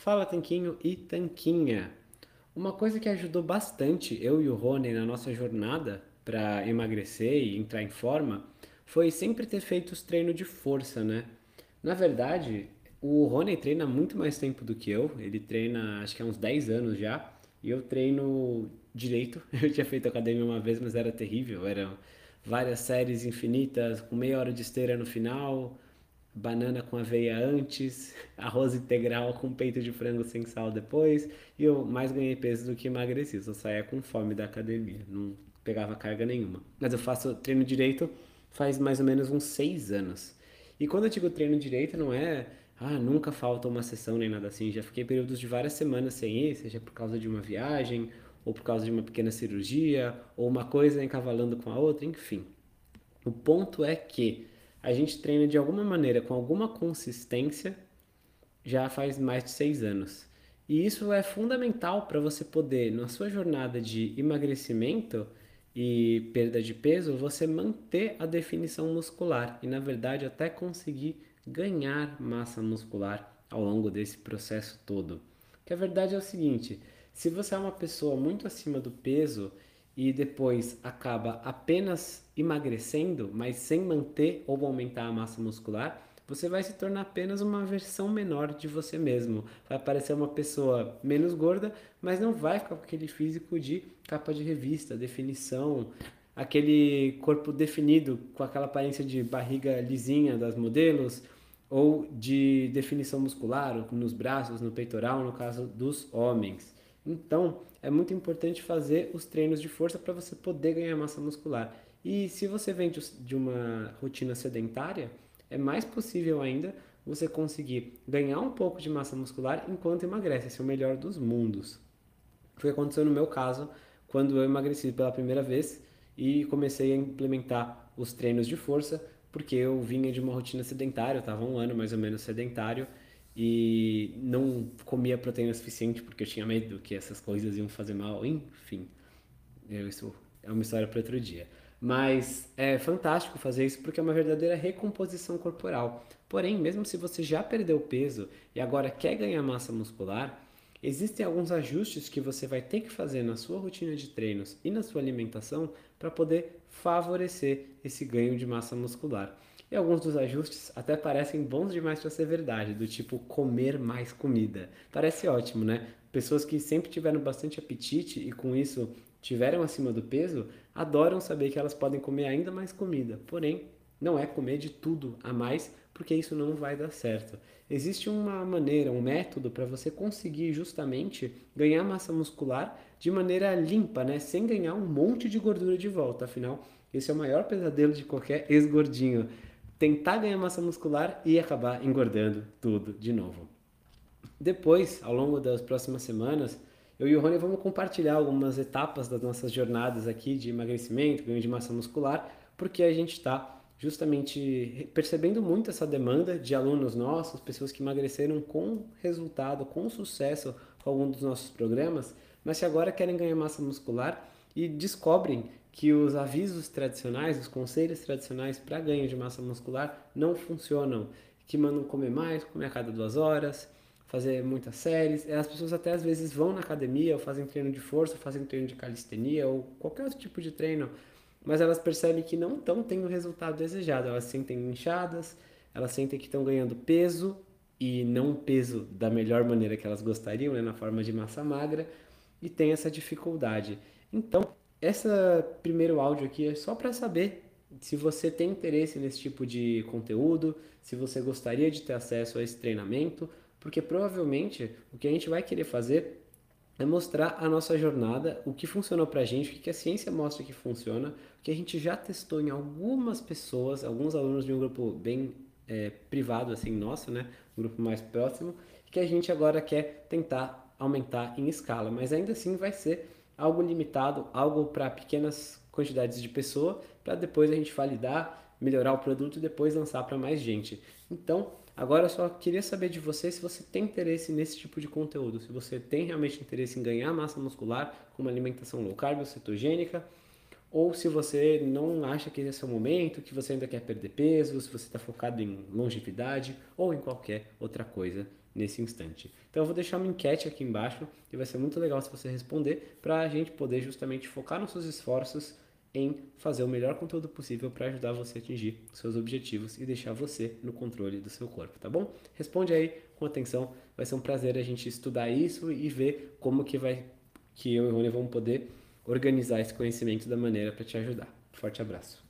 Fala Tanquinho e Tanquinha. Uma coisa que ajudou bastante eu e o Rony na nossa jornada para emagrecer e entrar em forma foi sempre ter feito os treinos de força, né? Na verdade, o Rony treina muito mais tempo do que eu, ele treina acho que há uns 10 anos já, e eu treino direito. Eu tinha feito academia uma vez, mas era terrível, eram várias séries infinitas, com meia hora de esteira no final, banana com aveia antes, arroz integral com peito de frango sem sal depois, e eu mais ganhei peso do que emagreci, só saía com fome da academia, não pegava carga nenhuma. Mas eu faço treino direito faz mais ou menos uns seis anos. E quando eu digo treino direito, não é, ah, nunca falta uma sessão nem nada assim, já fiquei períodos de várias semanas sem ir, seja por causa de uma viagem, ou por causa de uma pequena cirurgia, ou uma coisa encavalando com a outra, enfim. O ponto é que a gente treina de alguma maneira, com alguma consistência, já faz mais de seis anos. E isso é fundamental para você poder, na sua jornada de emagrecimento e perda de peso, você manter a definição muscular e, na verdade, até conseguir ganhar massa muscular ao longo desse processo todo. Que a verdade é o seguinte: se você é uma pessoa muito acima do peso e depois acaba apenas emagrecendo, mas sem manter ou aumentar a massa muscular, você vai se tornar apenas uma versão menor de você mesmo. Vai parecer uma pessoa menos gorda, mas não vai ficar com aquele físico de capa de revista, definição, aquele corpo definido com aquela aparência de barriga lisinha das modelos ou de definição muscular nos braços, no peitoral, no caso dos homens. Então, é muito importante fazer os treinos de força para você poder ganhar massa muscular. E se você vem de uma rotina sedentária, é mais possível ainda você conseguir ganhar um pouco de massa muscular enquanto emagrece. Esse é o melhor dos mundos. Foi o que aconteceu no meu caso quando eu emagreci pela primeira vez e comecei a implementar os treinos de força, porque eu vinha de uma rotina sedentária, eu estava um ano mais ou menos sedentário e não comia proteína suficiente porque eu tinha medo que essas coisas iam fazer mal, enfim. Isso é uma história para outro dia. Mas é fantástico fazer isso porque é uma verdadeira recomposição corporal. Porém, mesmo se você já perdeu peso e agora quer ganhar massa muscular, existem alguns ajustes que você vai ter que fazer na sua rotina de treinos e na sua alimentação para poder favorecer esse ganho de massa muscular. E alguns dos ajustes até parecem bons demais para ser verdade, do tipo comer mais comida. Parece ótimo, né? Pessoas que sempre tiveram bastante apetite e com isso tiveram acima do peso, adoram saber que elas podem comer ainda mais comida. Porém, não é comer de tudo a mais, porque isso não vai dar certo. Existe uma maneira, um método para você conseguir justamente ganhar massa muscular de maneira limpa, né? Sem ganhar um monte de gordura de volta. Afinal, esse é o maior pesadelo de qualquer ex-gordinho. Tentar ganhar massa muscular e acabar engordando tudo de novo. Depois, ao longo das próximas semanas, eu e o Rony vamos compartilhar algumas etapas das nossas jornadas aqui de emagrecimento, ganho de massa muscular, porque a gente está justamente percebendo muito essa demanda de alunos nossos, pessoas que emagreceram com resultado, com sucesso com algum dos nossos programas, mas que agora querem ganhar massa muscular e descobrem que os avisos tradicionais, os conselhos tradicionais para ganho de massa muscular não funcionam, que mandam comer mais, comer a cada duas horas, fazer muitas séries. As pessoas até às vezes vão na academia, ou fazem treino de força, ou fazem treino de calistenia, ou qualquer outro tipo de treino, mas elas percebem que não estão tendo o resultado desejado. Elas se sentem inchadas, elas sentem que estão ganhando peso, e não peso da melhor maneira que elas gostariam, né, na forma de massa magra, e tem essa dificuldade. Então, esse primeiro áudio aqui é só para saber se você tem interesse nesse tipo de conteúdo, se você gostaria de ter acesso a esse treinamento, porque provavelmente o que a gente vai querer fazer é mostrar a nossa jornada, o que funcionou pra gente, o que a ciência mostra que funciona, o que a gente já testou em algumas pessoas, alguns alunos de um grupo bem é, privado, assim, nosso, né? Um grupo mais próximo, que a gente agora quer tentar aumentar em escala, mas ainda assim vai ser algo limitado, algo para pequenas quantidades de pessoa, para depois a gente validar, melhorar o produto e depois lançar para mais gente. Então, Agora eu só queria saber de você se você tem interesse nesse tipo de conteúdo, se você tem realmente interesse em ganhar massa muscular com uma alimentação low carb ou cetogênica, ou se você não acha que esse é o momento, que você ainda quer perder peso, se você está focado em longevidade ou em qualquer outra coisa nesse instante. Então eu vou deixar uma enquete aqui embaixo e vai ser muito legal se você responder para a gente poder justamente focar nos seus esforços em fazer o melhor conteúdo possível para ajudar você a atingir seus objetivos e deixar você no controle do seu corpo, tá bom? Responde aí com atenção, vai ser um prazer a gente estudar isso e ver como que vai que eu e o Rony vamos poder organizar esse conhecimento da maneira para te ajudar. Forte abraço.